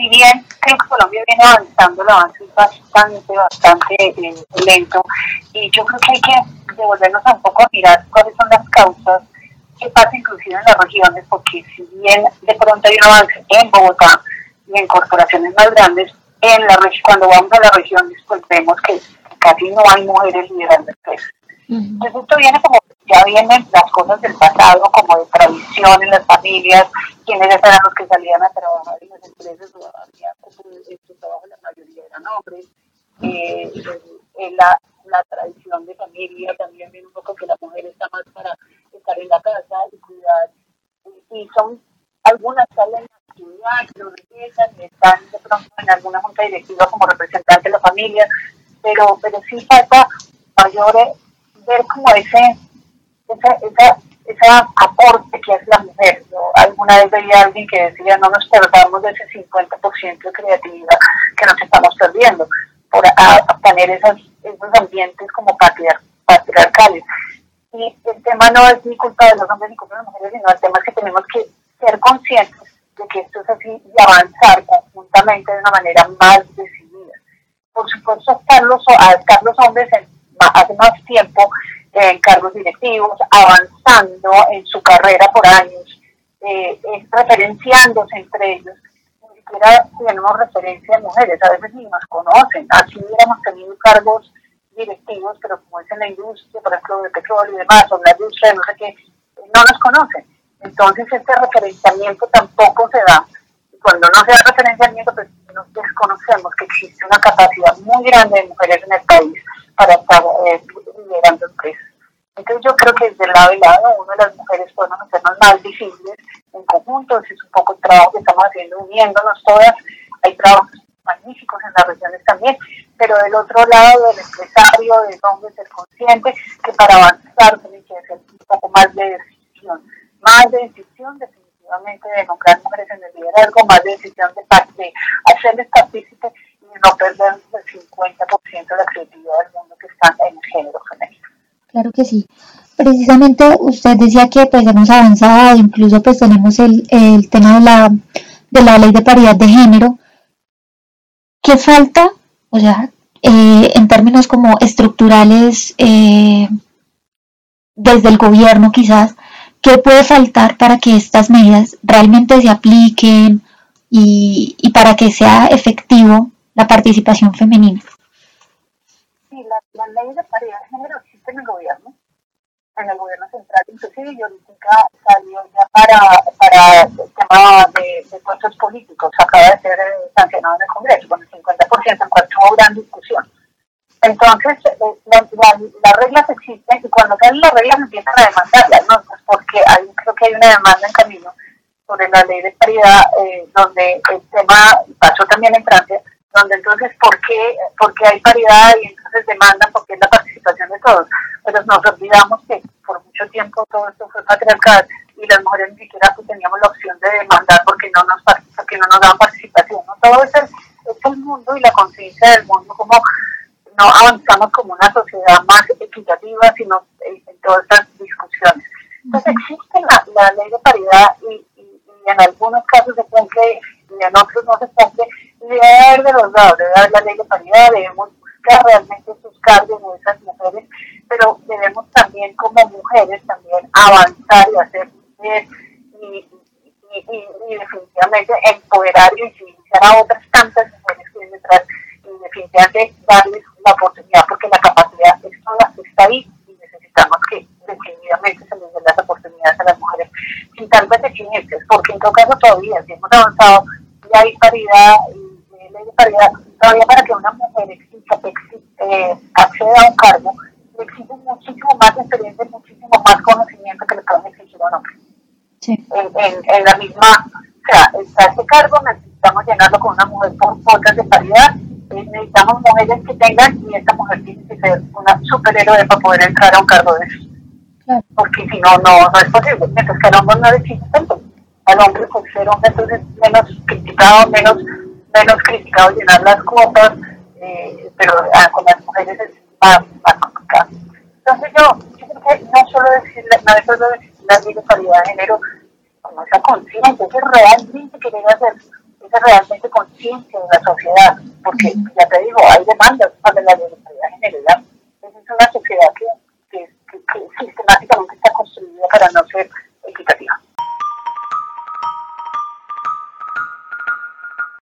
si bien creo que Colombia viene avanzando, el avance es bastante, bastante eh, lento, y yo creo que hay que devolvernos un poco a mirar cuáles son las causas que pasa inclusive en las regiones, porque si bien de pronto hay un avance en Bogotá y en corporaciones más grandes, en la cuando vamos a las regiones pues vemos que casi no hay mujeres liderando empresas. Entonces esto viene como, ya vienen las cosas del pasado, como de tradición en las familias, quienes eran los que salían a trabajar en las empresas, había como en su trabajo la mayoría eran hombres, eh, la, la tradición de familia también viene un poco que la mujer está más para estar en la casa y cuidar, y, son algunas salen a estudiar, lo regresan están de pronto en alguna junta directiva como representante de la familia, pero, pero sí falta mayores ver como ese, esa, esa, aporte que es la mujer. Alguna vez veía a alguien que decía no nos perdamos de ese 50% de creatividad que nos estamos perdiendo por tener esos, esos ambientes como patriarcales. Y el tema no es ni culpa de los hombres ni culpa de las mujeres, sino el tema es que tenemos que ser conscientes de que esto es así y avanzar conjuntamente de una manera más decidida. Por supuesto, estar los, estar los hombres hace más tiempo en cargos directivos, avanzando en su carrera por años, eh, referenciándose entre ellos. Ni siquiera tenemos referencia de mujeres, a veces ni nos conocen. Así hubiéramos tenido cargos directivos, pero como es en la industria, por ejemplo, de petróleo y demás, o la industria, no sé qué, no nos conocen. Entonces, este referenciamiento tampoco se da. Y cuando no se da referenciamiento, pues nos desconocemos que existe una capacidad muy grande de mujeres en el país para estar eh, liderando empresas. Entonces yo creo que desde el lado de las podemos hacernos más visibles en conjunto, ese es un poco el trabajo que estamos haciendo uniéndonos todas, hay trabajos magníficos en las regiones también, pero del otro lado del empresario, del hombre ser consciente, que para avanzar tiene que hacer un poco más de decisión, más de decisión definitivamente de nombrar mujeres en el liderazgo, más de decisión de, de hacerles partícipes no perder el 50% de la creatividad del mundo que está en el género femenino. Claro que sí. Precisamente usted decía que pues hemos avanzado, incluso pues tenemos el, el tema de la, de la ley de paridad de género. ¿Qué falta? O sea, eh, en términos como estructurales, eh, desde el gobierno quizás, ¿qué puede faltar para que estas medidas realmente se apliquen y, y para que sea efectivo la participación femenina. Sí, la, la ley de paridad de género existe en el gobierno, en el gobierno central, inclusive y ahorita salió ya para, para el tema de, de puestos políticos, acaba de ser eh, sancionado en el Congreso con el 50%, en cual tuvo gran discusión. Entonces, eh, las reglas existen y cuando salen las reglas empiezan a demandarlas, ¿no? Pues porque hay, creo que hay una demanda en camino sobre la ley de paridad, eh, donde el tema pasó también en Francia, donde entonces, ¿por qué, ¿por qué hay paridad y entonces demandan porque es la participación de todos? Pero nos olvidamos que mucho tiempo todo esto fue patriarcal y las mujeres ni siquiera pues, teníamos la opción de demandar porque no nos, porque no nos daban participación. ¿no? Todo es el, es el mundo y la conciencia del mundo, como no avanzamos como una sociedad más equitativa, sino en, todas estas discusiones. Entonces existe la, la ley de paridad y, y, y en algunos casos se cumple y en otros no se cumple debe haber de los lados, debe haber la ley de paridad, debemos buscar realmente sus cargos de esas mujeres, pero debemos también como mujeres también avanzar y hacer bien y, y, definitivamente empoderar y visibilizar a otras tantas mujeres que vienen detrás y definitivamente darles la oportunidad porque la capacidad está ahí y necesitamos que definitivamente se les den las oportunidades a las mujeres sin tantas deficiencias, porque en todo caso todavía si hemos avanzado y hay paridad y de paridad, todavía para que una mujer exista, eh, acceda a un cargo, exige muchísimo más experiencia, muchísimo más conocimiento que le pueden exigir a un hombre. Sí. En, en, en, la misma, o sea, está ese cargo, necesitamos llenarlo con una mujer por cuotas de paridad, eh, necesitamos mujeres que tengan, y esta mujer tiene que ser una superhéroe para poder entrar a un cargo de eso. Claro. Porque si no, no, no es posible. Mientras que al hombre no exige tanto. Al hombre, por ser hombre, entonces menos criticado, menos menos criticado llenar las cuotas, eh, pero ah, con las mujeres es más, más complicado. Entonces yo, yo creo que no solo decir, no es solo decir la ley de de género, como esa conciencia, es realmente querer hacer, hace realmente conciencia de la sociedad, porque ya te digo, hay demandas para la libertad general. Esa es una sociedad que, que, que, sistemáticamente está construida para no